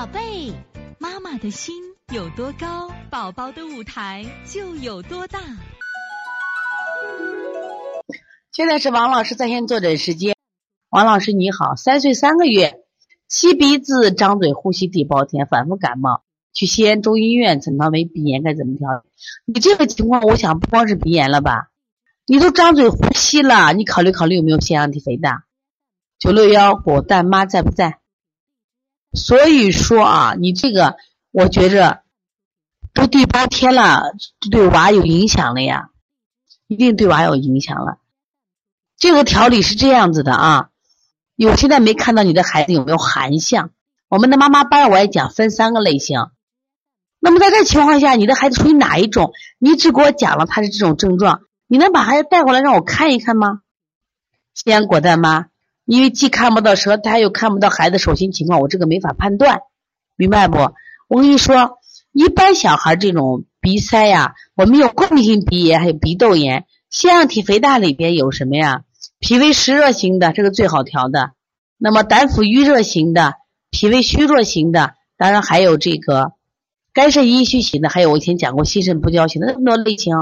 宝贝，妈妈的心有多高，宝宝的舞台就有多大。现在是王老师在线坐诊时间。王老师你好，三岁三个月，吸鼻子、张嘴、呼吸地包天，反复感冒，去西安中医院诊断为鼻炎，该怎么调理？你这个情况，我想不光是鼻炎了吧？你都张嘴呼吸了，你考虑考虑有没有腺样体肥大？九六幺果蛋妈在不在？所以说啊，你这个我觉着都第八天了，对娃有影响了呀，一定对娃有影响了。这个调理是这样子的啊，有现在没看到你的孩子有没有寒象。我们的妈妈班我也讲分三个类型。那么在这情况下，你的孩子属于哪一种？你只给我讲了他是这种症状，你能把孩子带过来让我看一看吗？西安果蛋妈。因为既看不到舌苔，又看不到孩子手心情况，我这个没法判断，明白不？我跟你说，一般小孩这种鼻塞呀，我们有过敏性鼻炎，还有鼻窦炎，腺样体肥大里边有什么呀？脾胃湿热型的，这个最好调的。那么胆腑郁热型的，脾胃虚弱型的，当然还有这个肝肾阴虚型的，还有我以前讲过心肾不交型的那么多类型，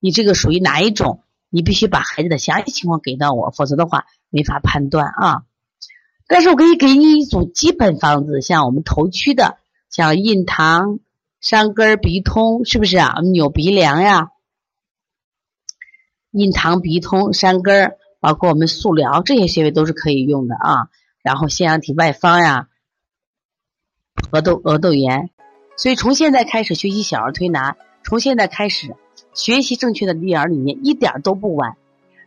你这个属于哪一种？你必须把孩子的详细情况给到我，否则的话没法判断啊。但是我可以给你一组基本方子，像我们头区的，像印堂、山根、鼻通，是不是啊？我们扭鼻梁呀，印堂、鼻通、山根，包括我们素疗这些穴位都是可以用的啊。然后腺样体外方呀，额窦额窦炎，所以从现在开始学习小儿推拿，从现在开始。学习正确的育儿理念一点都不晚，